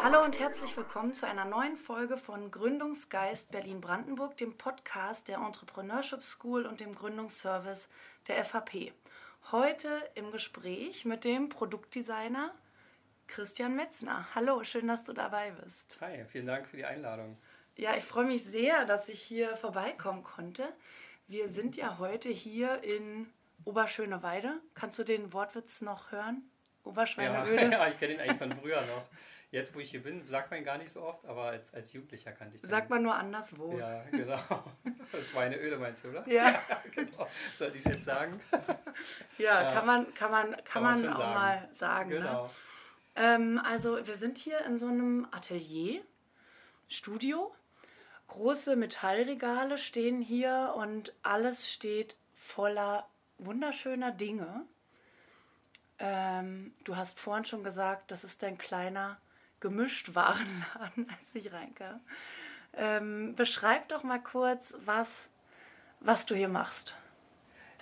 Hallo und herzlich willkommen zu einer neuen Folge von Gründungsgeist Berlin-Brandenburg, dem Podcast der Entrepreneurship School und dem Gründungsservice der FAP. Heute im Gespräch mit dem Produktdesigner Christian Metzner. Hallo, schön, dass du dabei bist. Hi, vielen Dank für die Einladung. Ja, ich freue mich sehr, dass ich hier vorbeikommen konnte. Wir sind ja heute hier in Oberschöneweide. Kannst du den Wortwitz noch hören? Oberschweineöde? Ja, ja ich kenne ihn eigentlich von früher noch. Jetzt, wo ich hier bin, sagt man ihn gar nicht so oft, aber als, als Jugendlicher kannte ich den. Sagt man nur anderswo. Ja, genau. Schweineöde meinst du, oder? Ja. genau. Sollte ich es jetzt sagen? Ja, ja, kann man, kann man, kann, kann man, man auch sagen. mal sagen. Ne? Genau. Ne? Ähm, also, wir sind hier in so einem Atelier, Studio. Große Metallregale stehen hier und alles steht voller wunderschöner Dinge. Ähm, du hast vorhin schon gesagt, das ist dein kleiner Gemischtwarenladen, als ich reinkam. Ähm, beschreib doch mal kurz, was, was du hier machst.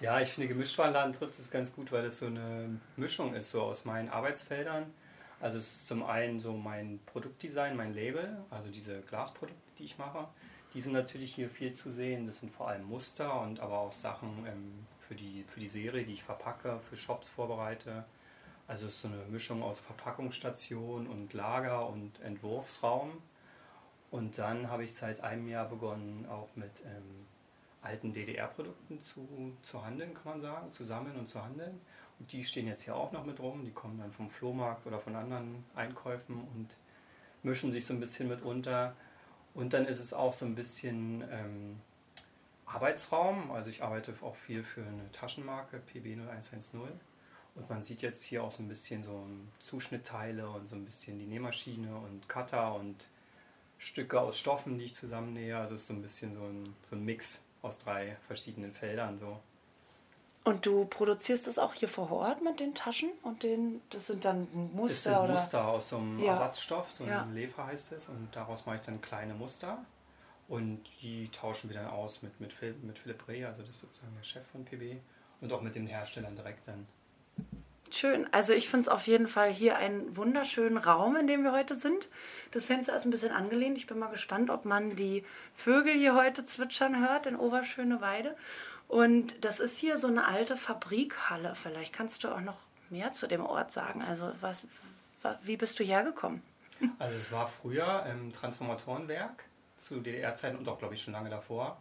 Ja, ich finde, Gemischtwarenladen trifft es ganz gut, weil es so eine Mischung ist so aus meinen Arbeitsfeldern. Also es ist zum einen so mein Produktdesign, mein Label, also diese Glasprodukte, die ich mache. Die sind natürlich hier viel zu sehen. Das sind vor allem Muster und aber auch Sachen ähm, für, die, für die Serie, die ich verpacke, für Shops vorbereite. Also es ist so eine Mischung aus Verpackungsstation und Lager und Entwurfsraum. Und dann habe ich seit einem Jahr begonnen, auch mit ähm, alten DDR-Produkten zu, zu handeln, kann man sagen, zu sammeln und zu handeln. Und die stehen jetzt hier auch noch mit rum. Die kommen dann vom Flohmarkt oder von anderen Einkäufen und mischen sich so ein bisschen mit unter. Und dann ist es auch so ein bisschen ähm, Arbeitsraum. Also ich arbeite auch viel für eine Taschenmarke PB0110 und man sieht jetzt hier auch so ein bisschen so Zuschnittteile und so ein bisschen die Nähmaschine und Cutter und Stücke aus Stoffen, die ich zusammennähe. Also es ist so ein bisschen so ein, so ein Mix aus drei verschiedenen Feldern. So. Und du produzierst das auch hier vor Ort mit den Taschen und den, das sind dann Muster das sind oder? Muster aus so einem ja. Ersatzstoff, so ein ja. Lefer heißt es, und daraus mache ich dann kleine Muster und die tauschen wir dann aus mit, mit, Philipp, mit Philipp Reh, also das ist sozusagen der Chef von PB und auch mit den Herstellern direkt dann. Schön. Also ich finde es auf jeden Fall hier einen wunderschönen Raum, in dem wir heute sind. Das Fenster ist ein bisschen angelehnt. Ich bin mal gespannt, ob man die Vögel hier heute zwitschern hört in Oberschöneweide. Und das ist hier so eine alte Fabrikhalle. Vielleicht kannst du auch noch mehr zu dem Ort sagen. Also was, wie bist du hergekommen? Also es war früher ein Transformatorenwerk zu DDR-Zeiten und auch, glaube ich, schon lange davor.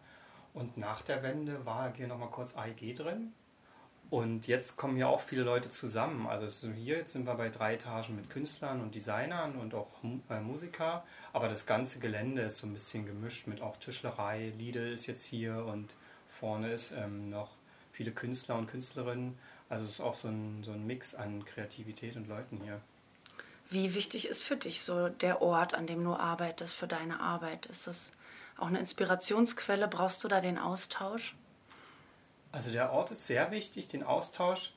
Und nach der Wende war hier nochmal kurz AEG drin. Und jetzt kommen ja auch viele Leute zusammen. Also hier jetzt sind wir bei drei Etagen mit Künstlern und Designern und auch äh, Musiker. Aber das ganze Gelände ist so ein bisschen gemischt mit auch Tischlerei. Lidl ist jetzt hier und vorne ist ähm, noch viele Künstler und Künstlerinnen. Also es ist auch so ein, so ein Mix an Kreativität und Leuten hier. Wie wichtig ist für dich so der Ort, an dem du arbeitest, für deine Arbeit? Ist das auch eine Inspirationsquelle? Brauchst du da den Austausch? Also der Ort ist sehr wichtig, den Austausch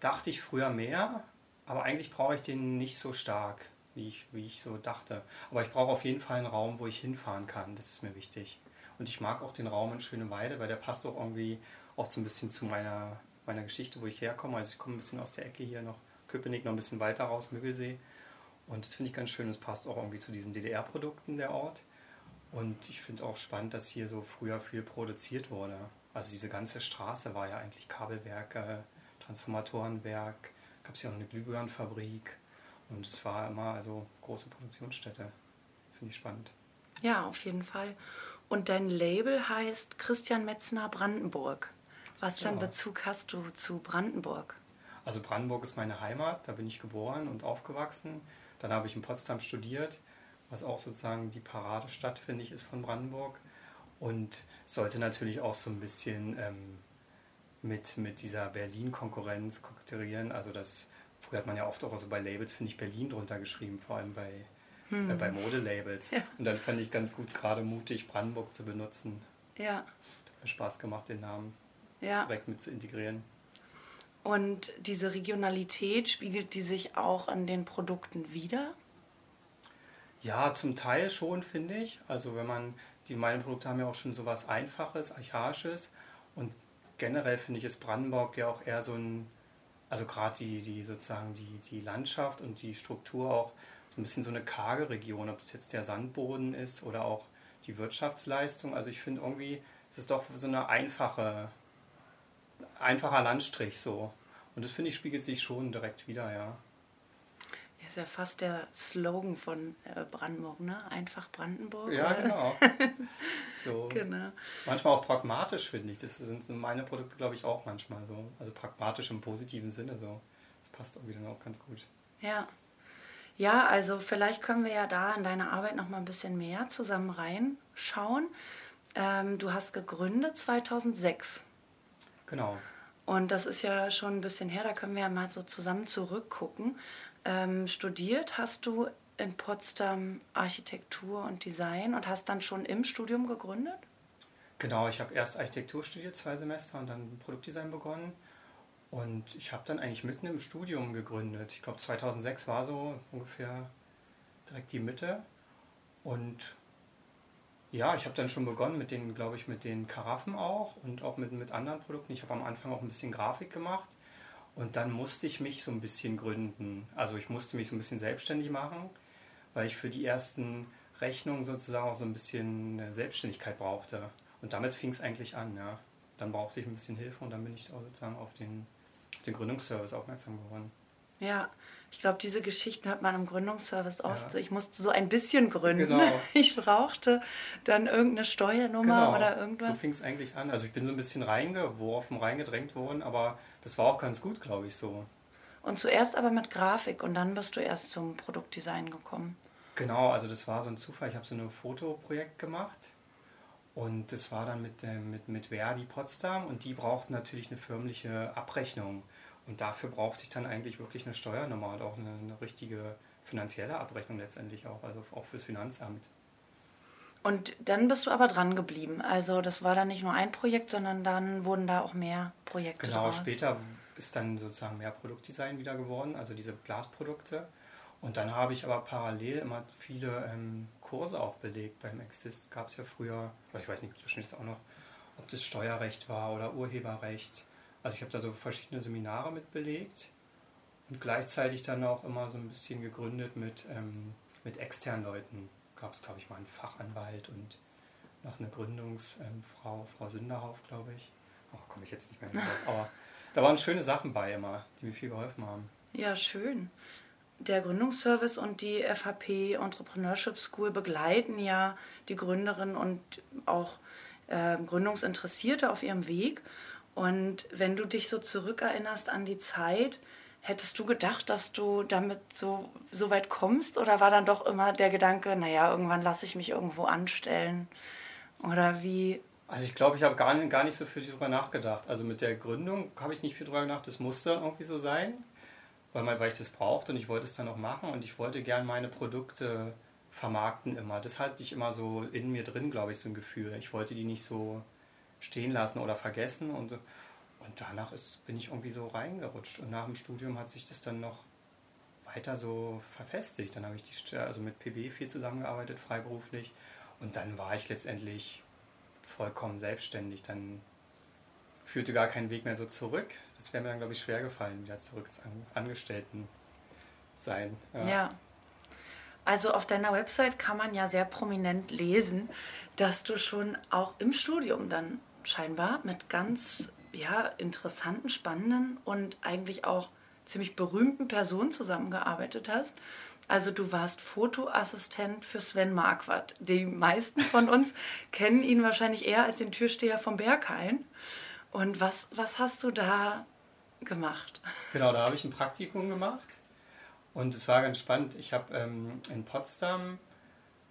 dachte ich früher mehr, aber eigentlich brauche ich den nicht so stark, wie ich, wie ich so dachte. Aber ich brauche auf jeden Fall einen Raum, wo ich hinfahren kann, das ist mir wichtig. Und ich mag auch den Raum in Schöneweide, weil der passt auch irgendwie auch so ein bisschen zu meiner, meiner Geschichte, wo ich herkomme. Also ich komme ein bisschen aus der Ecke hier noch, Köpenick noch ein bisschen weiter raus, Müggelsee. Und das finde ich ganz schön, es passt auch irgendwie zu diesen DDR-Produkten der Ort. Und ich finde auch spannend, dass hier so früher viel produziert wurde. Also diese ganze Straße war ja eigentlich Kabelwerke, Transformatorenwerk, gab es ja noch eine Glühbirnenfabrik und es war immer also große Produktionsstätte. Finde ich spannend. Ja, auf jeden Fall. Und dein Label heißt Christian Metzner Brandenburg. Was für einen ja. Bezug hast du zu Brandenburg? Also Brandenburg ist meine Heimat, da bin ich geboren und aufgewachsen. Dann habe ich in Potsdam studiert, was auch sozusagen die Paradestadt, finde ich, ist von Brandenburg und sollte natürlich auch so ein bisschen ähm, mit, mit dieser Berlin-Konkurrenz kokettieren. Also das, früher hat man ja oft auch so bei Labels, finde ich, Berlin drunter geschrieben, vor allem bei, hm. äh, bei Modelabels. Ja. Und dann fand ich ganz gut, gerade mutig Brandenburg zu benutzen. Ja. Hat mir Spaß gemacht, den Namen ja. direkt mit zu integrieren. Und diese Regionalität, spiegelt die sich auch an den Produkten wieder? Ja, zum Teil schon, finde ich. Also wenn man, die meine Produkte haben ja auch schon so was Einfaches, Archaisches und generell finde ich, ist Brandenburg ja auch eher so ein, also gerade die, die sozusagen die, die Landschaft und die Struktur auch ein bisschen so eine karge Region, ob das jetzt der Sandboden ist oder auch die Wirtschaftsleistung. Also ich finde irgendwie, es ist doch so eine einfache, einfacher Landstrich so. Und das finde ich spiegelt sich schon direkt wieder, ja. Ja, ist ja fast der Slogan von äh, Brandenburg, ne? Einfach Brandenburg. Ja, oder? genau. so. genau. Manchmal auch pragmatisch, finde ich. Das sind meine Produkte, glaube ich, auch manchmal so. Also pragmatisch im positiven Sinne so. Das passt irgendwie dann auch ganz gut. Ja. Ja, also vielleicht können wir ja da in deine Arbeit noch mal ein bisschen mehr zusammen reinschauen. Ähm, du hast gegründet 2006. Genau. Und das ist ja schon ein bisschen her, da können wir ja mal so zusammen zurückgucken. Ähm, studiert hast du in Potsdam Architektur und Design und hast dann schon im Studium gegründet? Genau, ich habe erst Architektur studiert, zwei Semester, und dann Produktdesign begonnen. Und ich habe dann eigentlich mitten im Studium gegründet. Ich glaube 2006 war so ungefähr direkt die Mitte. Und ja, ich habe dann schon begonnen mit den, glaube ich, mit den Karaffen auch und auch mit, mit anderen Produkten. Ich habe am Anfang auch ein bisschen Grafik gemacht und dann musste ich mich so ein bisschen gründen. Also ich musste mich so ein bisschen selbstständig machen, weil ich für die ersten Rechnungen sozusagen auch so ein bisschen Selbstständigkeit brauchte. Und damit fing es eigentlich an, ja. Dann brauchte ich ein bisschen Hilfe und dann bin ich auch sozusagen auf den auf den Gründungsservice aufmerksam geworden. Ja, ich glaube, diese Geschichten hat man im Gründungsservice oft. Ja. Ich musste so ein bisschen gründen. Genau. Ich brauchte dann irgendeine Steuernummer genau. oder irgendwas. So fing es eigentlich an. Also ich bin so ein bisschen reingeworfen, reingedrängt worden, aber das war auch ganz gut, glaube ich, so. Und zuerst aber mit Grafik und dann bist du erst zum Produktdesign gekommen. Genau, also das war so ein Zufall. Ich habe so ein Fotoprojekt gemacht und das war dann mit, mit, mit Verdi Potsdam und die brauchten natürlich eine förmliche Abrechnung. Und dafür brauchte ich dann eigentlich wirklich eine Steuernummer und auch eine, eine richtige finanzielle Abrechnung letztendlich auch, also auch fürs Finanzamt. Und dann bist du aber dran geblieben. Also das war dann nicht nur ein Projekt, sondern dann wurden da auch mehr Projekte. Genau, draus. später ist dann sozusagen mehr Produktdesign wieder geworden, also diese Glasprodukte. Und dann habe ich aber parallel immer viele ähm, Kurse auch belegt. Beim Exist gab es ja früher, ich weiß nicht, ob jetzt auch noch, ob das Steuerrecht war oder Urheberrecht. Also ich habe da so verschiedene Seminare mit belegt und gleichzeitig dann auch immer so ein bisschen gegründet mit, ähm, mit externen Leuten. Gab es, glaube ich, mal einen Fachanwalt und noch eine Gründungsfrau, ähm, Frau Sünderhauf, glaube ich. Oh, komme ich jetzt nicht mehr drauf. Aber da waren schöne Sachen bei immer, die mir viel geholfen haben. Ja, schön der Gründungsservice und die FHP Entrepreneurship School begleiten ja die Gründerinnen und auch äh, Gründungsinteressierte auf ihrem Weg. Und wenn du dich so zurückerinnerst an die Zeit, hättest du gedacht, dass du damit so, so weit kommst? Oder war dann doch immer der Gedanke, naja, irgendwann lasse ich mich irgendwo anstellen? Oder wie? Also ich glaube, ich habe gar, gar nicht so viel darüber nachgedacht. Also mit der Gründung habe ich nicht viel darüber nachgedacht, das musste irgendwie so sein weil, weil ich das brauchte und ich wollte es dann auch machen und ich wollte gern meine Produkte vermarkten immer. Das hatte ich immer so in mir drin, glaube ich, so ein Gefühl. Ich wollte die nicht so stehen lassen oder vergessen und, und danach ist, bin ich irgendwie so reingerutscht und nach dem Studium hat sich das dann noch weiter so verfestigt. Dann habe ich die, also mit PB viel zusammengearbeitet, freiberuflich und dann war ich letztendlich vollkommen selbstständig. Dann führte gar keinen Weg mehr so zurück. Das wäre mir dann, glaube ich, schwer gefallen, wieder zurück ins Angestellten sein. Ja. ja. Also auf deiner Website kann man ja sehr prominent lesen, dass du schon auch im Studium dann scheinbar mit ganz ja, interessanten, spannenden und eigentlich auch ziemlich berühmten Personen zusammengearbeitet hast. Also du warst Fotoassistent für Sven Marquardt. Die meisten von uns kennen ihn wahrscheinlich eher als den Türsteher vom Berghain. Und was, was hast du da gemacht? Genau, da habe ich ein Praktikum gemacht und es war ganz spannend. Ich habe ähm, in Potsdam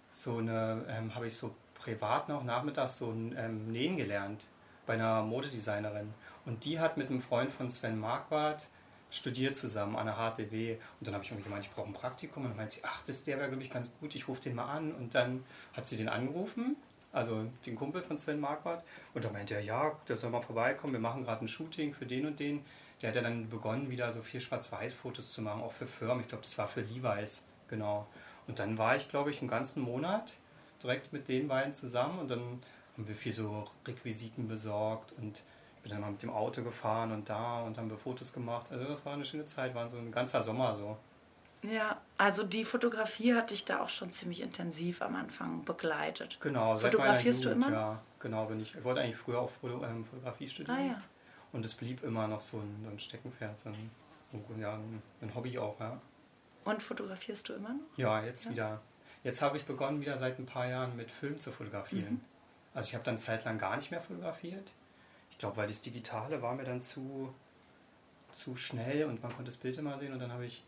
so eine, ähm, habe ich so privat noch nachmittags so ein ähm, Nähen gelernt bei einer Modedesignerin. Und die hat mit einem Freund von Sven Marquardt studiert zusammen an der HTW. Und dann habe ich irgendwie gemeint, ich brauche ein Praktikum. Und dann meinte sie, ach, das, der wäre, glaube ich, ganz gut, ich rufe den mal an. Und dann hat sie den angerufen also den Kumpel von Sven Marquardt. Und da meinte er, ja, der soll mal vorbeikommen, wir machen gerade ein Shooting für den und den. Der hat ja dann begonnen, wieder so vier Schwarz-Weiß-Fotos zu machen, auch für Firmen. Ich glaube, das war für Levi's, genau. Und dann war ich, glaube ich, einen ganzen Monat direkt mit den beiden zusammen und dann haben wir viel so Requisiten besorgt und bin dann mal mit dem Auto gefahren und da und haben wir Fotos gemacht. Also das war eine schöne Zeit, war so ein ganzer Sommer so. Ja, also die Fotografie hat dich da auch schon ziemlich intensiv am Anfang begleitet. Genau, fotografierst Jugend, du immer? Ja, genau, bin ich. Ich wollte eigentlich früher auch ähm, Fotografie studieren. Ah, ja. Und es blieb immer noch so ein, ein Steckenpferd, so ein, ja, ein Hobby auch, ja. Und fotografierst du immer noch? Ja, jetzt ja. wieder. Jetzt habe ich begonnen, wieder seit ein paar Jahren mit Film zu fotografieren. Mhm. Also ich habe dann zeitlang gar nicht mehr fotografiert. Ich glaube, weil das Digitale war mir dann zu, zu schnell und man konnte das Bild immer sehen. Und dann habe ich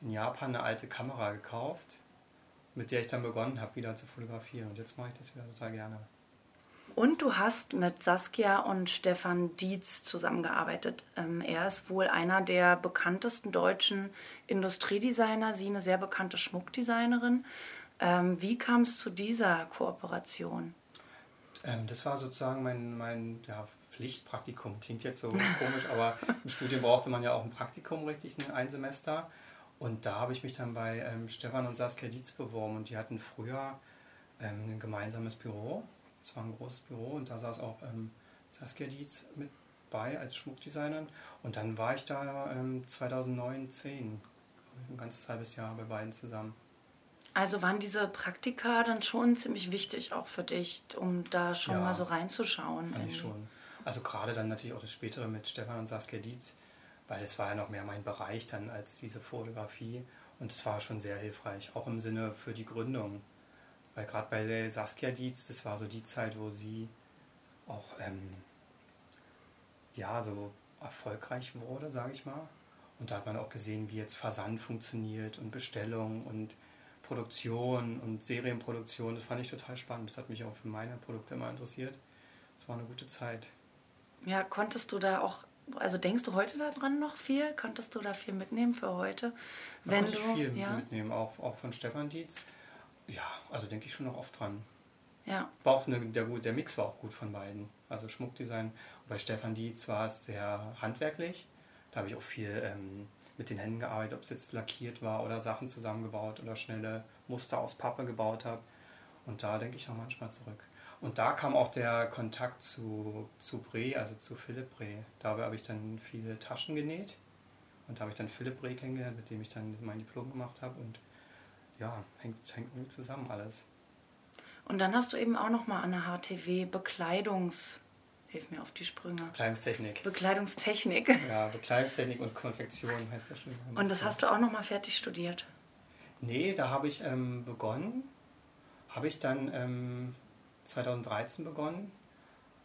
in Japan eine alte Kamera gekauft, mit der ich dann begonnen habe, wieder zu fotografieren. Und jetzt mache ich das wieder total gerne. Und du hast mit Saskia und Stefan Dietz zusammengearbeitet. Ähm, er ist wohl einer der bekanntesten deutschen Industriedesigner, sie eine sehr bekannte Schmuckdesignerin. Ähm, wie kam es zu dieser Kooperation? Ähm, das war sozusagen mein, mein ja, Pflichtpraktikum. Klingt jetzt so komisch, aber im Studium brauchte man ja auch ein Praktikum, richtig, ein Semester. Und da habe ich mich dann bei ähm, Stefan und Saskia Dietz beworben und die hatten früher ähm, ein gemeinsames Büro. Es war ein großes Büro und da saß auch ähm, Saskia Dietz mit bei als Schmuckdesignerin. Und dann war ich da ähm, 2009, 10, ein ganzes halbes Jahr bei beiden zusammen. Also waren diese Praktika dann schon ziemlich wichtig auch für dich, um da schon ja, mal so reinzuschauen? Fand ich schon. Also gerade dann natürlich auch das Spätere mit Stefan und Saskia Dietz, weil es war ja noch mehr mein Bereich dann als diese Fotografie und es war schon sehr hilfreich, auch im Sinne für die Gründung. Weil gerade bei Saskia Dietz, das war so die Zeit, wo sie auch ähm, ja so erfolgreich wurde, sage ich mal. Und da hat man auch gesehen, wie jetzt Versand funktioniert und Bestellung und Produktion und Serienproduktion. Das fand ich total spannend. Das hat mich auch für meine Produkte immer interessiert. Das war eine gute Zeit. Ja, konntest du da auch, also denkst du heute daran noch viel? Konntest du da viel mitnehmen für heute? Da wenn du, ich viel ja? mitnehmen, auch, auch von Stefan Dietz. Ja, also denke ich schon noch oft dran. Ja. War auch eine, der, der Mix war auch gut von beiden. Also Schmuckdesign. Und bei Stefan Dietz war es sehr handwerklich. Da habe ich auch viel ähm, mit den Händen gearbeitet, ob es jetzt lackiert war oder Sachen zusammengebaut oder schnelle Muster aus Pappe gebaut habe. Und da denke ich auch manchmal zurück. Und da kam auch der Kontakt zu, zu Bre, also zu Philipp Bre. Da habe ich dann viele Taschen genäht. Und da habe ich dann Philipp Bre kennengelernt, mit dem ich dann mein Diplom gemacht habe. Und ja, hängt, hängt gut zusammen alles. Und dann hast du eben auch nochmal an der HTW Bekleidungs- Hilf mir auf die Sprünge. Bekleidungstechnik. Bekleidungstechnik. Ja, Bekleidungstechnik und Konfektion heißt das schon. Und das hast du auch nochmal fertig studiert? Nee, da habe ich ähm, begonnen. Habe ich dann ähm, 2013 begonnen.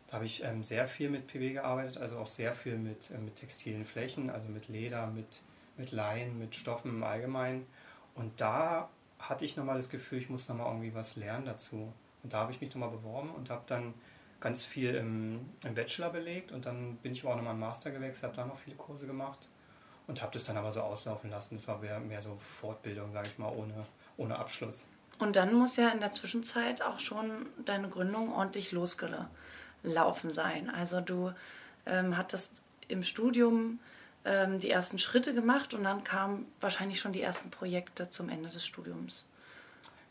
Da habe ich ähm, sehr viel mit PW gearbeitet, also auch sehr viel mit, äh, mit textilen Flächen, also mit Leder, mit, mit Leinen, mit Stoffen im Allgemeinen. Und da hatte ich nochmal das Gefühl, ich muss nochmal irgendwie was lernen dazu. Und da habe ich mich nochmal beworben und habe dann ganz viel im, im Bachelor belegt und dann bin ich aber auch nochmal im Master gewechselt, habe da noch viele Kurse gemacht und habe das dann aber so auslaufen lassen. Das war mehr, mehr so Fortbildung, sage ich mal, ohne, ohne Abschluss. Und dann muss ja in der Zwischenzeit auch schon deine Gründung ordentlich losgelaufen sein. Also du ähm, hattest im Studium ähm, die ersten Schritte gemacht und dann kamen wahrscheinlich schon die ersten Projekte zum Ende des Studiums.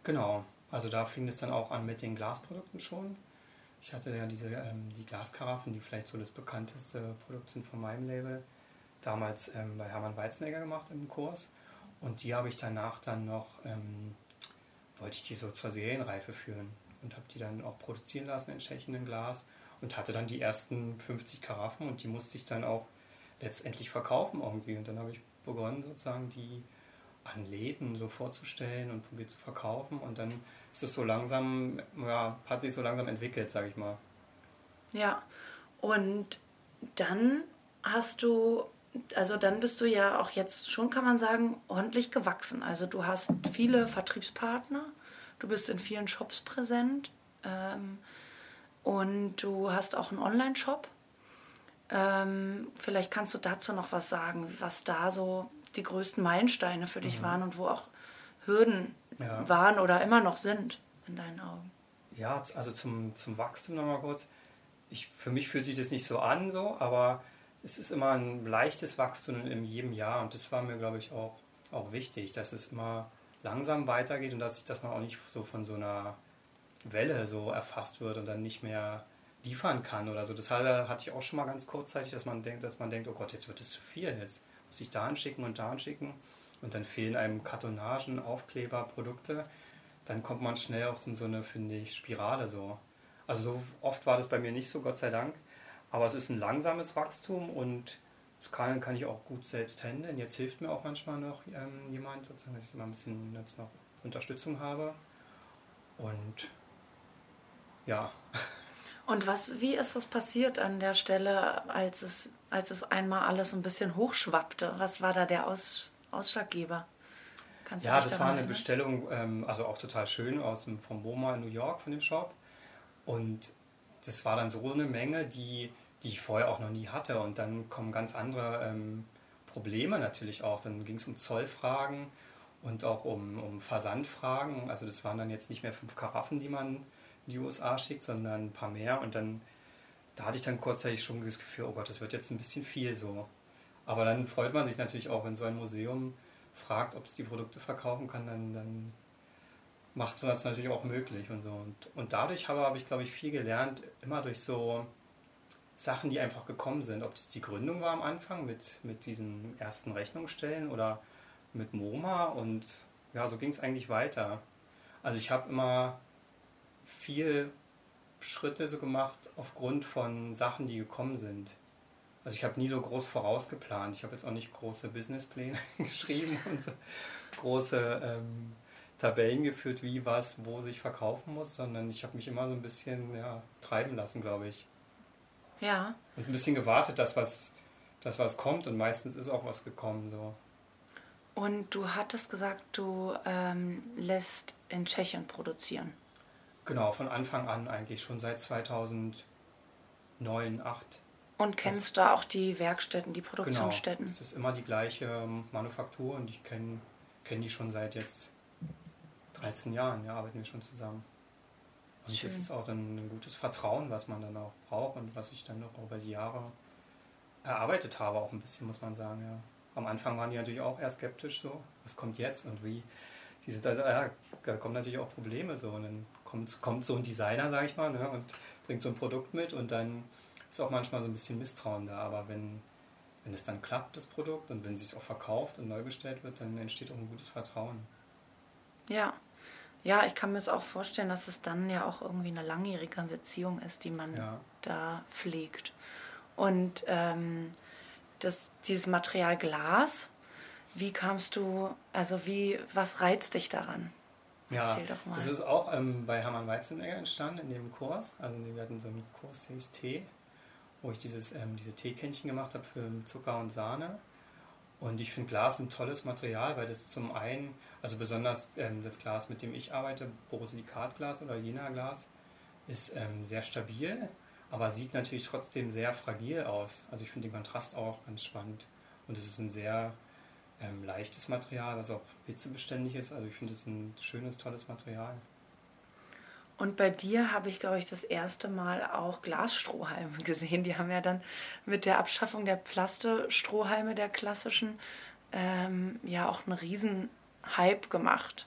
Genau, also da fing es dann auch an mit den Glasprodukten schon. Ich hatte ja diese ähm, die Glaskaraffen, die vielleicht so das bekannteste Produkt sind von meinem Label, damals ähm, bei Hermann Weizenegger gemacht im Kurs. Und die habe ich danach dann noch, ähm, wollte ich die so zur Serienreife führen und habe die dann auch produzieren lassen in Tschechien in Glas und hatte dann die ersten 50 Karaffen und die musste ich dann auch letztendlich verkaufen irgendwie. Und dann habe ich begonnen sozusagen die an Läden so vorzustellen und probiert zu verkaufen. Und dann ist es so langsam, ja, hat sich so langsam entwickelt, sage ich mal. Ja, und dann hast du, also dann bist du ja auch jetzt schon, kann man sagen, ordentlich gewachsen. Also du hast viele Vertriebspartner, du bist in vielen Shops präsent ähm, und du hast auch einen Online-Shop. Ähm, vielleicht kannst du dazu noch was sagen, was da so die größten Meilensteine für dich mhm. waren und wo auch Hürden ja. waren oder immer noch sind in deinen Augen? Ja, also zum, zum Wachstum nochmal kurz. Ich, für mich fühlt sich das nicht so an, so, aber es ist immer ein leichtes Wachstum in jedem Jahr und das war mir, glaube ich, auch, auch wichtig, dass es immer langsam weitergeht und dass, dass man auch nicht so von so einer Welle so erfasst wird und dann nicht mehr liefern kann oder so. Das hatte ich auch schon mal ganz kurzzeitig, dass man denkt, dass man denkt, oh Gott, jetzt wird es zu viel, jetzt muss ich da anschicken und da anschicken und dann fehlen einem Kartonagen, Aufkleber, Produkte. Dann kommt man schnell auch in so eine, finde ich, Spirale so. Also so oft war das bei mir nicht so, Gott sei Dank. Aber es ist ein langsames Wachstum und das kann, kann ich auch gut selbst handeln. Jetzt hilft mir auch manchmal noch ähm, jemand, sozusagen, dass ich immer ein bisschen jetzt noch Unterstützung habe. Und ja. Und was, wie ist das passiert an der Stelle, als es, als es einmal alles ein bisschen hochschwappte? Was war da der Aus, Ausschlaggeber? Kannst ja, das war eine Bestellung, ähm, also auch total schön aus dem, vom MoMA in New York, von dem Shop. Und das war dann so eine Menge, die, die ich vorher auch noch nie hatte. Und dann kommen ganz andere ähm, Probleme natürlich auch. Dann ging es um Zollfragen und auch um, um Versandfragen. Also das waren dann jetzt nicht mehr fünf Karaffen, die man in die USA schickt, sondern ein paar mehr. Und dann, da hatte ich dann kurzzeitig schon das Gefühl, oh Gott, das wird jetzt ein bisschen viel so. Aber dann freut man sich natürlich auch, wenn so ein Museum fragt, ob es die Produkte verkaufen kann, dann, dann macht man das natürlich auch möglich und so. Und, und dadurch habe, habe ich, glaube ich, viel gelernt, immer durch so Sachen, die einfach gekommen sind. Ob das die Gründung war am Anfang mit, mit diesen ersten Rechnungsstellen oder mit MoMA und ja, so ging es eigentlich weiter. Also ich habe immer viel Schritte so gemacht aufgrund von Sachen, die gekommen sind. Also ich habe nie so groß vorausgeplant. Ich habe jetzt auch nicht große Businesspläne geschrieben und so große ähm, Tabellen geführt, wie was, wo sich verkaufen muss, sondern ich habe mich immer so ein bisschen ja, treiben lassen, glaube ich. Ja. Und ein bisschen gewartet, dass was, dass was kommt und meistens ist auch was gekommen. So. Und du hattest gesagt, du ähm, lässt in Tschechien produzieren. Genau, von Anfang an eigentlich schon seit 2009, 2008. Und kennst das, da auch die Werkstätten, die Produktionsstätten? Genau, es ist immer die gleiche ähm, Manufaktur und ich kenne kenn die schon seit jetzt 13 Jahren, ja, arbeiten wir schon zusammen. Und Schön. das ist auch dann ein gutes Vertrauen, was man dann auch braucht und was ich dann noch über die Jahre erarbeitet habe, auch ein bisschen, muss man sagen, ja am Anfang waren die natürlich auch eher skeptisch so, was kommt jetzt und wie. Diese, da, da kommen natürlich auch Probleme so und dann kommt, kommt so ein Designer, sag ich mal, ne, und bringt so ein Produkt mit und dann ist auch manchmal so ein bisschen Misstrauen da, aber wenn, wenn es dann klappt, das Produkt, und wenn es sich auch verkauft und neu bestellt wird, dann entsteht auch ein gutes Vertrauen. Ja. Ja, ich kann mir es auch vorstellen, dass es dann ja auch irgendwie eine langjährige Beziehung ist, die man ja. da pflegt. Und ähm, das, dieses Material Glas, wie kamst du, also wie, was reizt dich daran? Ja, das ist auch ähm, bei Hermann Weizenegger entstanden in dem Kurs. Also wir hatten so einen Kurs, der hieß Tee, wo ich dieses, ähm, diese Teekännchen gemacht habe für Zucker und Sahne. Und ich finde Glas ein tolles Material, weil das zum einen, also besonders ähm, das Glas, mit dem ich arbeite, Borosilikatglas oder Jena-Glas, ist ähm, sehr stabil aber sieht natürlich trotzdem sehr fragil aus. Also ich finde den Kontrast auch ganz spannend. Und es ist ein sehr ähm, leichtes Material, was auch hitzebeständig ist. Also ich finde es ein schönes, tolles Material. Und bei dir habe ich, glaube ich, das erste Mal auch Glasstrohhalme gesehen. Die haben ja dann mit der Abschaffung der Plaste-Strohhalme der klassischen ähm, ja auch einen riesen Hype gemacht.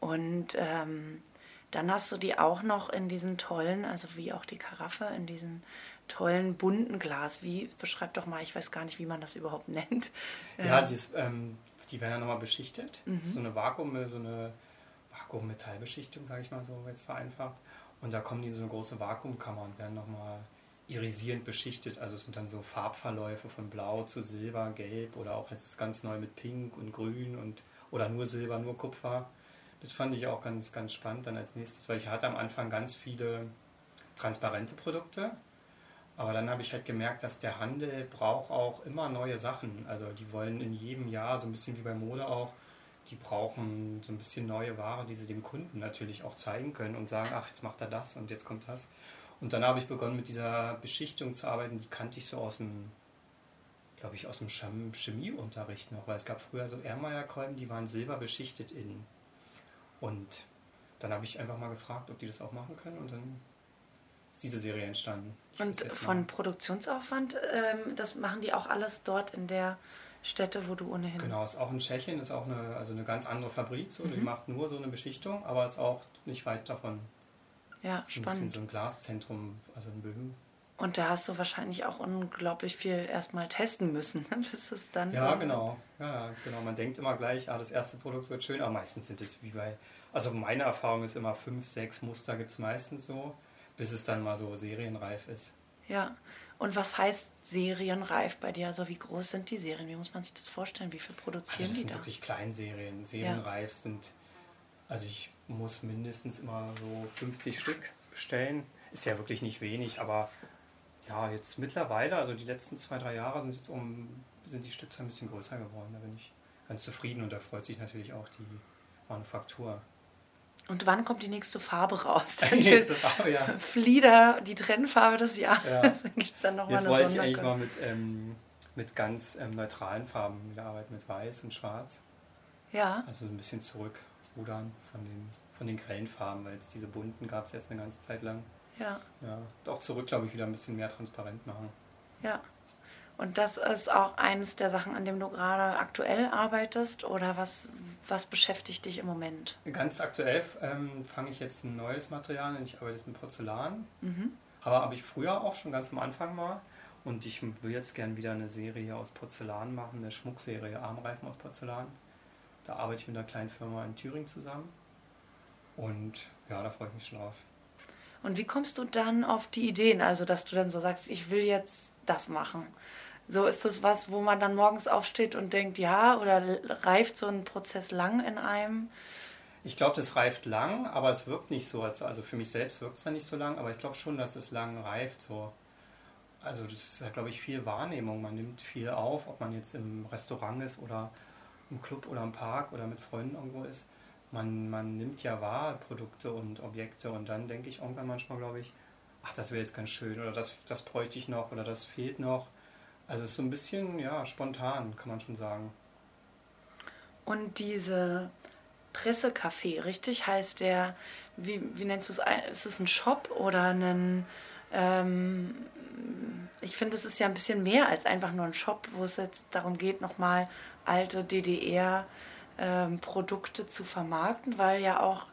Und ähm, dann hast du die auch noch in diesen tollen, also wie auch die Karaffe, in diesem tollen bunten Glas. Wie, beschreib doch mal, ich weiß gar nicht, wie man das überhaupt nennt. Ja, ähm, dies, ähm, die werden ja nochmal beschichtet. Mhm. So eine Vakuum, so eine Vakuummetallbeschichtung, sage ich mal so jetzt vereinfacht. Und da kommen die in so eine große Vakuumkammer und werden nochmal irisierend beschichtet. Also es sind dann so Farbverläufe von Blau zu Silber, Gelb oder auch jetzt ganz neu mit Pink und Grün und oder nur Silber, nur Kupfer. Das fand ich auch ganz, ganz spannend dann als nächstes, weil ich hatte am Anfang ganz viele transparente Produkte, aber dann habe ich halt gemerkt, dass der Handel braucht auch immer neue Sachen. Also die wollen in jedem Jahr, so ein bisschen wie bei Mode auch, die brauchen so ein bisschen neue Ware, die sie dem Kunden natürlich auch zeigen können und sagen, ach, jetzt macht er das und jetzt kommt das. Und dann habe ich begonnen mit dieser Beschichtung zu arbeiten, die kannte ich so aus dem, glaube ich, aus dem Chemieunterricht noch, weil es gab früher so Ermeyer-Kolben, die waren silberbeschichtet innen. Und dann habe ich einfach mal gefragt, ob die das auch machen können und dann ist diese Serie entstanden. Und von Produktionsaufwand, ähm, das machen die auch alles dort in der Stätte, wo du ohnehin. Genau, ist auch in Tschechien, ist auch eine, also eine ganz andere Fabrik, so, mhm. die macht nur so eine Beschichtung, aber ist auch nicht weit davon Ja, so spannend. Ein bisschen so ein Glaszentrum, also in Böhmen. Und da hast du wahrscheinlich auch unglaublich viel erstmal testen müssen, bis es dann. Ja, genau. Ja, genau. Man denkt immer gleich, ah, das erste Produkt wird schön, aber meistens sind es wie bei. Also meine Erfahrung ist immer fünf, sechs Muster gibt es meistens so, bis es dann mal so serienreif ist. Ja. Und was heißt serienreif bei dir? Also wie groß sind die Serien? Wie muss man sich das vorstellen? Wie viel produzieren also das die sind da? wirklich Kleinserien. Serienreif ja. sind, also ich muss mindestens immer so 50 Stück bestellen. Ist ja wirklich nicht wenig, aber ja, jetzt mittlerweile, also die letzten zwei, drei Jahre sind jetzt um, sind die Stückzahlen ein bisschen größer geworden. Da bin ich ganz zufrieden und da freut sich natürlich auch die Manufaktur. Und wann kommt die nächste Farbe raus? Die nächste Farbe, ja. Flieder, die Trendfarbe des Jahres. Ja. Dann gibt's dann noch Jetzt mal wollte ich eigentlich mal mit, ähm, mit ganz ähm, neutralen Farben wieder arbeiten, mit Weiß und Schwarz. Ja. Also ein bisschen zurückrudern von den, von den grellen Farben, weil jetzt diese bunten gab es jetzt eine ganze Zeit lang. Ja. Ja. Und auch zurück, glaube ich, wieder ein bisschen mehr transparent machen. Ja. Und das ist auch eines der Sachen, an dem du gerade aktuell arbeitest oder was, was beschäftigt dich im Moment? Ganz aktuell ähm, fange ich jetzt ein neues Material an. Ich arbeite jetzt mit Porzellan. Mhm. Aber habe ich früher auch schon ganz am Anfang mal. Und ich will jetzt gerne wieder eine Serie aus Porzellan machen, eine Schmuckserie, Armreifen aus Porzellan. Da arbeite ich mit einer kleinen Firma in Thüringen zusammen. Und ja, da freue ich mich schon drauf. Und wie kommst du dann auf die Ideen? Also, dass du dann so sagst, ich will jetzt das machen. So ist das was, wo man dann morgens aufsteht und denkt, ja, oder reift so ein Prozess lang in einem? Ich glaube, das reift lang, aber es wirkt nicht so. Also für mich selbst wirkt es dann nicht so lang, aber ich glaube schon, dass es lang reift. So. Also das ist ja, glaube ich, viel Wahrnehmung. Man nimmt viel auf, ob man jetzt im Restaurant ist oder im Club oder im Park oder mit Freunden irgendwo ist man, man nimmt ja wahr Produkte und Objekte und dann denke ich irgendwann manchmal, glaube ich, ach, das wäre jetzt ganz schön oder das, das bräuchte ich noch oder das fehlt noch. Also es ist so ein bisschen, ja, spontan, kann man schon sagen. Und diese Pressecafé, richtig? Heißt der, wie, wie nennst du es? Ist es ein Shop oder ein, ähm, ich finde, es ist ja ein bisschen mehr als einfach nur ein Shop, wo es jetzt darum geht, nochmal alte DDR- ähm, zu vermarkten, weil ja auch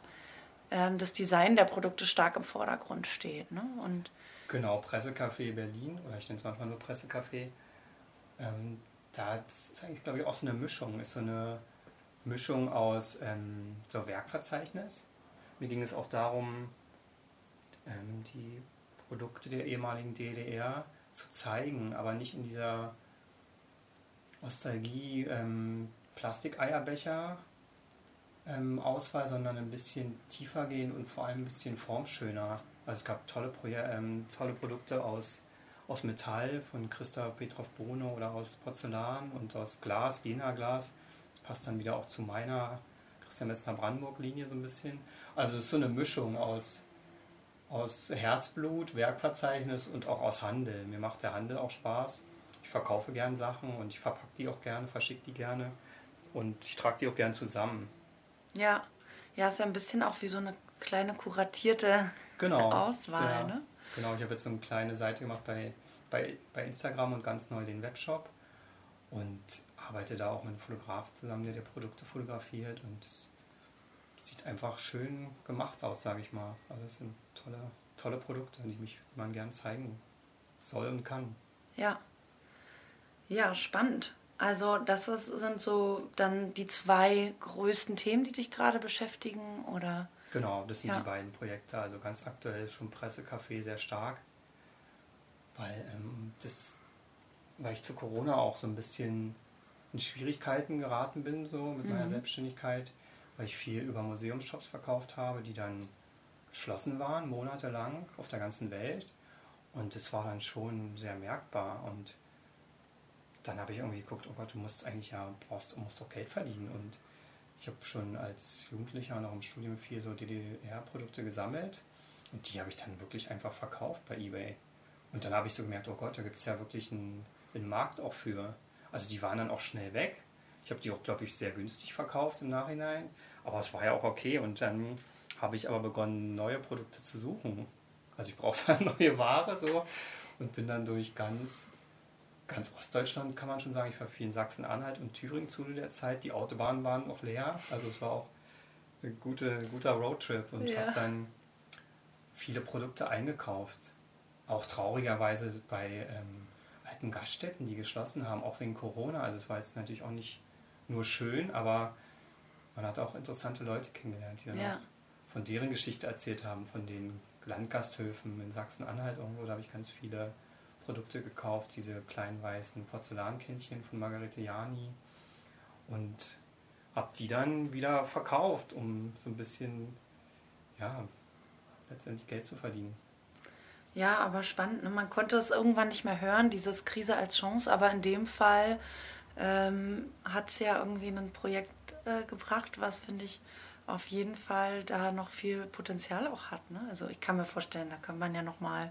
ähm, das Design der Produkte stark im Vordergrund steht. Ne? Und genau, Pressecafé Berlin, oder ich nenne es manchmal nur Pressecafé, ähm, da ist eigentlich, glaube ich, auch so eine Mischung, ist so eine Mischung aus ähm, so Werkverzeichnis. Mir ging es auch darum, ähm, die Produkte der ehemaligen DDR zu zeigen, aber nicht in dieser Nostalgie, ähm, Plastikeierbecher ähm, Auswahl, sondern ein bisschen tiefer gehen und vor allem ein bisschen formschöner. Also es gab tolle, Proje ähm, tolle Produkte aus, aus Metall von Christa Petrov Bohne oder aus Porzellan und aus Glas, Jena-Glas. Das passt dann wieder auch zu meiner Christian Metzner Brandenburg-Linie so ein bisschen. Also es ist so eine Mischung aus, aus Herzblut, Werkverzeichnis und auch aus Handel. Mir macht der Handel auch Spaß. Ich verkaufe gern Sachen und ich verpacke die auch gerne, verschicke die gerne. Und ich trage die auch gern zusammen. Ja, ja, ist ja ein bisschen auch wie so eine kleine kuratierte genau. Auswahl. Ja. Ne? Genau, ich habe jetzt so eine kleine Seite gemacht bei, bei, bei Instagram und ganz neu den Webshop und arbeite da auch mit einem Fotografen zusammen, der die Produkte fotografiert und es sieht einfach schön gemacht aus, sage ich mal. Also es sind tolle, tolle Produkte, die mich man gern zeigen soll und kann. Ja. Ja, spannend. Also das sind so dann die zwei größten Themen, die dich gerade beschäftigen, oder? Genau, das sind ja. die beiden Projekte. Also ganz aktuell schon Pressecafé sehr stark, weil ähm, das, weil ich zu Corona auch so ein bisschen in Schwierigkeiten geraten bin, so mit mhm. meiner Selbstständigkeit, weil ich viel über Museumsshops verkauft habe, die dann geschlossen waren, monatelang auf der ganzen Welt. Und das war dann schon sehr merkbar. Und dann habe ich irgendwie geguckt, oh Gott, du musst eigentlich ja, brauchst, du musst doch Geld verdienen. Und ich habe schon als Jugendlicher noch im Studium viel so DDR-Produkte gesammelt und die habe ich dann wirklich einfach verkauft bei Ebay. Und dann habe ich so gemerkt, oh Gott, da gibt es ja wirklich einen, einen Markt auch für. Also die waren dann auch schnell weg. Ich habe die auch, glaube ich, sehr günstig verkauft im Nachhinein. Aber es war ja auch okay. Und dann habe ich aber begonnen, neue Produkte zu suchen. Also ich brauchte dann neue Ware so und bin dann durch ganz ganz Ostdeutschland kann man schon sagen. Ich war viel in Sachsen-Anhalt und Thüringen zu der Zeit. Die Autobahnen waren noch leer. Also es war auch ein gute, guter Roadtrip und ja. habe dann viele Produkte eingekauft. Auch traurigerweise bei ähm, alten Gaststätten, die geschlossen haben, auch wegen Corona. Also es war jetzt natürlich auch nicht nur schön, aber man hat auch interessante Leute kennengelernt, die ja. von deren Geschichte erzählt haben, von den Landgasthöfen in Sachsen-Anhalt irgendwo, da habe ich ganz viele Produkte gekauft, diese kleinen weißen Porzellankännchen von Margarete Jani und habe die dann wieder verkauft, um so ein bisschen, ja, letztendlich Geld zu verdienen. Ja, aber spannend. Ne? Man konnte es irgendwann nicht mehr hören, dieses Krise als Chance, aber in dem Fall ähm, hat es ja irgendwie ein Projekt äh, gebracht, was finde ich auf jeden Fall da noch viel Potenzial auch hat. Ne? Also ich kann mir vorstellen, da kann man ja noch mal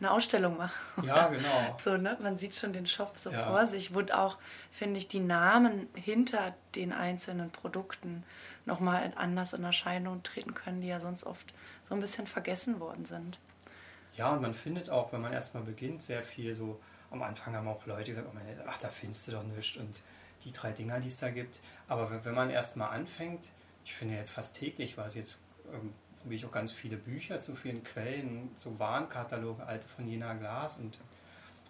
eine Ausstellung machen. Ja, genau. so, ne? Man sieht schon den Shop so ja. vor sich, wo auch, finde ich, die Namen hinter den einzelnen Produkten nochmal anders in Erscheinung treten können, die ja sonst oft so ein bisschen vergessen worden sind. Ja, und man findet auch, wenn man erstmal beginnt, sehr viel so, am Anfang haben auch Leute gesagt, oh ach, da findest du doch nichts und die drei Dinger, die es da gibt. Aber wenn man erstmal anfängt, ich finde jetzt fast täglich, weil es jetzt ähm, probiere ich auch ganz viele Bücher zu vielen Quellen, so Warenkataloge, alte von Jena Glas und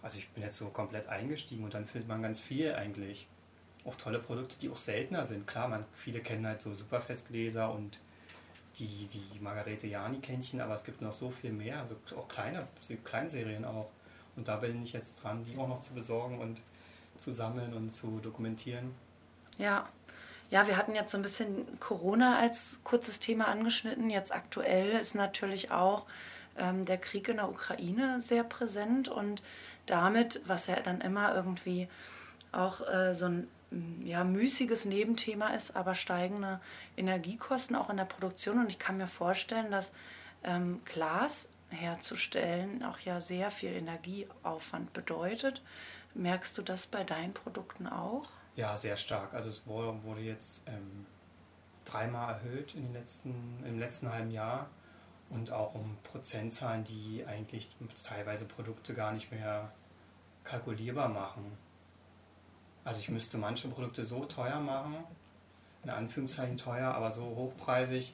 also ich bin jetzt so komplett eingestiegen und dann findet man ganz viel eigentlich. Auch tolle Produkte, die auch seltener sind. Klar, man, viele kennen halt so Superfestgläser und die, die Margarete Jani-Kännchen, aber es gibt noch so viel mehr, also auch kleine, Kleinserien auch. Und da bin ich jetzt dran, die auch noch zu besorgen und zu sammeln und zu dokumentieren. Ja, ja, wir hatten jetzt so ein bisschen Corona als kurzes Thema angeschnitten. Jetzt aktuell ist natürlich auch ähm, der Krieg in der Ukraine sehr präsent und damit, was ja dann immer irgendwie auch äh, so ein ja, müßiges Nebenthema ist, aber steigende Energiekosten auch in der Produktion. Und ich kann mir vorstellen, dass ähm, Glas herzustellen auch ja sehr viel Energieaufwand bedeutet. Merkst du das bei deinen Produkten auch? Ja, sehr stark. Also es wurde, jetzt ähm, dreimal erhöht in den letzten, im letzten halben Jahr und auch um Prozentzahlen, die eigentlich teilweise Produkte gar nicht mehr kalkulierbar machen. Also ich müsste manche Produkte so teuer machen, in Anführungszeichen teuer, aber so hochpreisig,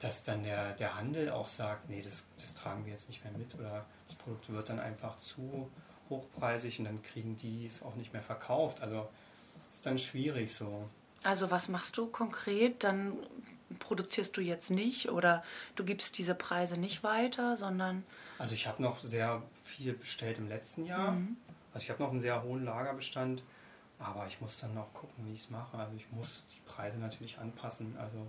dass dann der, der Handel auch sagt, nee, das, das tragen wir jetzt nicht mehr mit oder das Produkt wird dann einfach zu hochpreisig und dann kriegen die es auch nicht mehr verkauft. Also ist dann schwierig so. Also was machst du konkret? Dann produzierst du jetzt nicht oder du gibst diese Preise nicht weiter, sondern... Also ich habe noch sehr viel bestellt im letzten Jahr. Mhm. Also ich habe noch einen sehr hohen Lagerbestand, aber ich muss dann noch gucken, wie ich es mache. Also ich muss die Preise natürlich anpassen. Also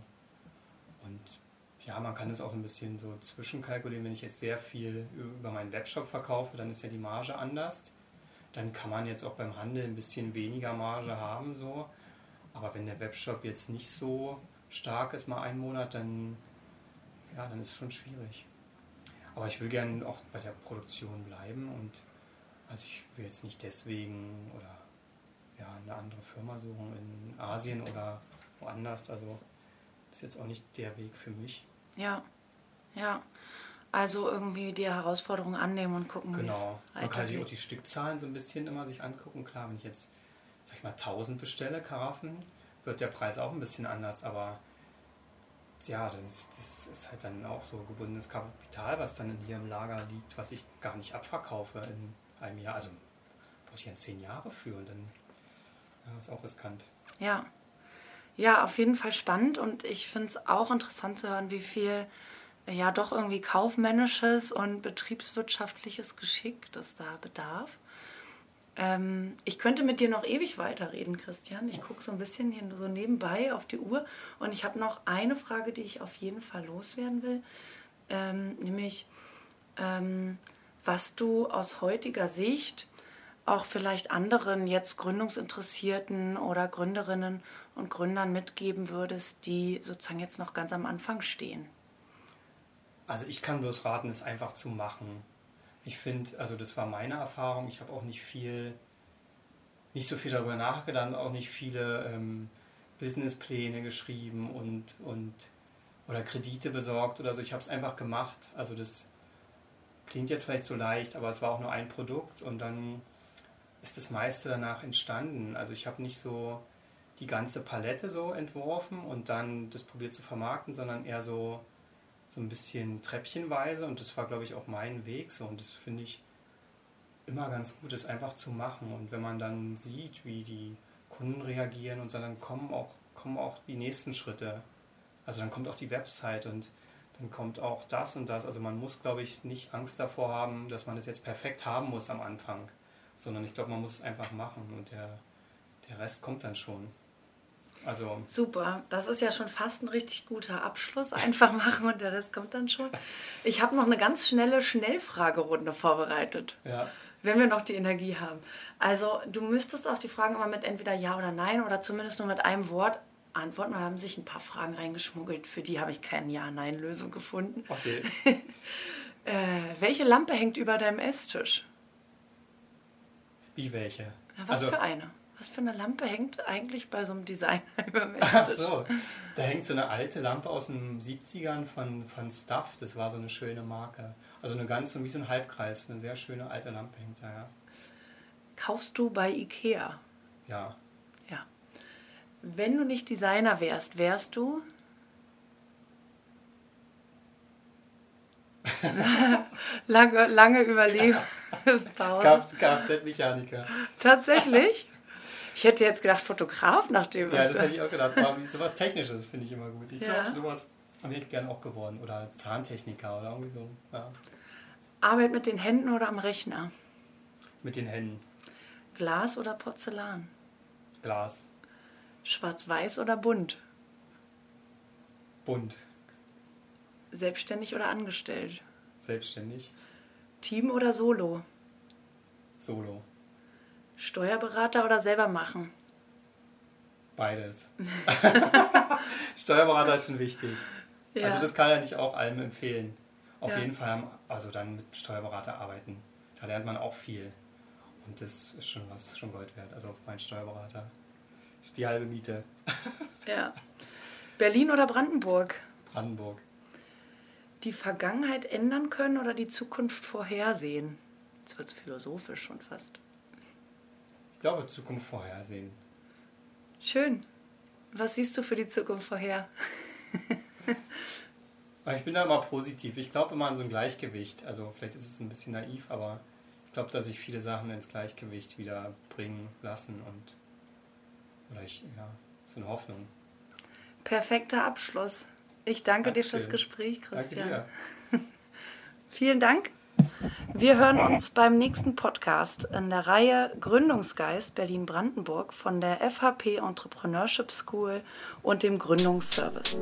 und ja, man kann es auch ein bisschen so zwischenkalkulieren. Wenn ich jetzt sehr viel über meinen Webshop verkaufe, dann ist ja die Marge anders dann kann man jetzt auch beim Handel ein bisschen weniger Marge haben. So. Aber wenn der Webshop jetzt nicht so stark ist, mal einen Monat, dann, ja, dann ist es schon schwierig. Aber ich will gerne auch bei der Produktion bleiben und also ich will jetzt nicht deswegen oder ja, eine andere Firma suchen in Asien oder woanders. Also das ist jetzt auch nicht der Weg für mich. Ja, ja. Also irgendwie die Herausforderung annehmen und gucken, Genau. Man kann sich auch die Stückzahlen so ein bisschen immer sich angucken. Klar, wenn ich jetzt, sag ich mal, 1000 bestelle, Karaffen, wird der Preis auch ein bisschen anders, aber ja, das, das ist halt dann auch so gebundenes Kapital, was dann hier im Lager liegt, was ich gar nicht abverkaufe in einem Jahr. Also brauche ich ja zehn Jahre für und dann ja, ist auch riskant. Ja. Ja, auf jeden Fall spannend und ich finde es auch interessant zu hören, wie viel ja doch irgendwie kaufmännisches und betriebswirtschaftliches Geschick, das da bedarf. Ähm, ich könnte mit dir noch ewig weiterreden, Christian. Ich gucke so ein bisschen hier so nebenbei auf die Uhr und ich habe noch eine Frage, die ich auf jeden Fall loswerden will, ähm, nämlich ähm, was du aus heutiger Sicht auch vielleicht anderen jetzt Gründungsinteressierten oder Gründerinnen und Gründern mitgeben würdest, die sozusagen jetzt noch ganz am Anfang stehen. Also ich kann bloß raten, es einfach zu machen. Ich finde, also das war meine Erfahrung. Ich habe auch nicht viel, nicht so viel darüber nachgedacht, auch nicht viele ähm, Businesspläne geschrieben und, und oder Kredite besorgt oder so. Ich habe es einfach gemacht. Also das klingt jetzt vielleicht so leicht, aber es war auch nur ein Produkt und dann ist das meiste danach entstanden. Also ich habe nicht so die ganze Palette so entworfen und dann das probiert zu vermarkten, sondern eher so so ein bisschen treppchenweise und das war, glaube ich, auch mein Weg so und das finde ich immer ganz gut, das einfach zu machen und wenn man dann sieht, wie die Kunden reagieren und so, dann kommen auch, kommen auch die nächsten Schritte. Also dann kommt auch die Website und dann kommt auch das und das. Also man muss, glaube ich, nicht Angst davor haben, dass man das jetzt perfekt haben muss am Anfang, sondern ich glaube, man muss es einfach machen und der, der Rest kommt dann schon. Also Super, das ist ja schon fast ein richtig guter Abschluss. Einfach machen und der Rest kommt dann schon. Ich habe noch eine ganz schnelle Schnellfragerunde vorbereitet. Ja. Wenn wir noch die Energie haben. Also, du müsstest auf die Fragen immer mit entweder Ja oder Nein oder zumindest nur mit einem Wort antworten. Da haben sich ein paar Fragen reingeschmuggelt. Für die habe ich keine Ja-Nein-Lösung gefunden. Okay. äh, welche Lampe hängt über deinem Esstisch? Wie welche? Na, was also, für eine? Was für eine Lampe hängt eigentlich bei so einem Designer über dem Ach so, da hängt so eine alte Lampe aus den 70ern von, von Stuff. Das war so eine schöne Marke. Also eine ganz, wie so ein Halbkreis. Eine sehr schöne alte Lampe hängt da, ja. Kaufst du bei Ikea? Ja. Ja. Wenn du nicht Designer wärst, wärst du? lange, lange Überlegung. Kfz-Mechaniker. Tatsächlich? Ich hätte jetzt gedacht, Fotograf nach dem. Ja, das hätte ich auch gedacht. Aber sowas Technisches finde ich immer gut. Ich ja. glaube, sowas habe ich gerne auch geworden. Oder Zahntechniker oder irgendwie so. Ja. Arbeit mit den Händen oder am Rechner? Mit den Händen. Glas oder Porzellan? Glas. Schwarz-Weiß oder bunt? Bunt. Selbstständig oder angestellt? Selbstständig. Team oder Solo? Solo. Steuerberater oder selber machen? Beides. Steuerberater ist schon wichtig. Ja. Also das kann ja nicht auch allem empfehlen. Auf ja. jeden Fall, also dann mit Steuerberater arbeiten. Da lernt man auch viel. Und das ist schon was, schon Gold wert. Also auf meinen Steuerberater ist die halbe Miete. Ja. Berlin oder Brandenburg? Brandenburg. Die Vergangenheit ändern können oder die Zukunft vorhersehen? Jetzt wird es philosophisch schon fast glaube, Zukunft vorhersehen. Schön. Was siehst du für die Zukunft vorher? ich bin da immer positiv. Ich glaube immer an so ein Gleichgewicht. Also vielleicht ist es ein bisschen naiv, aber ich glaube, dass sich viele Sachen ins Gleichgewicht wieder bringen lassen und oder ich, ja, so eine Hoffnung. Perfekter Abschluss. Ich danke Dankeschön. dir fürs Gespräch, Christian. Vielen Dank. Wir hören uns beim nächsten Podcast in der Reihe Gründungsgeist Berlin-Brandenburg von der FHP Entrepreneurship School und dem Gründungsservice.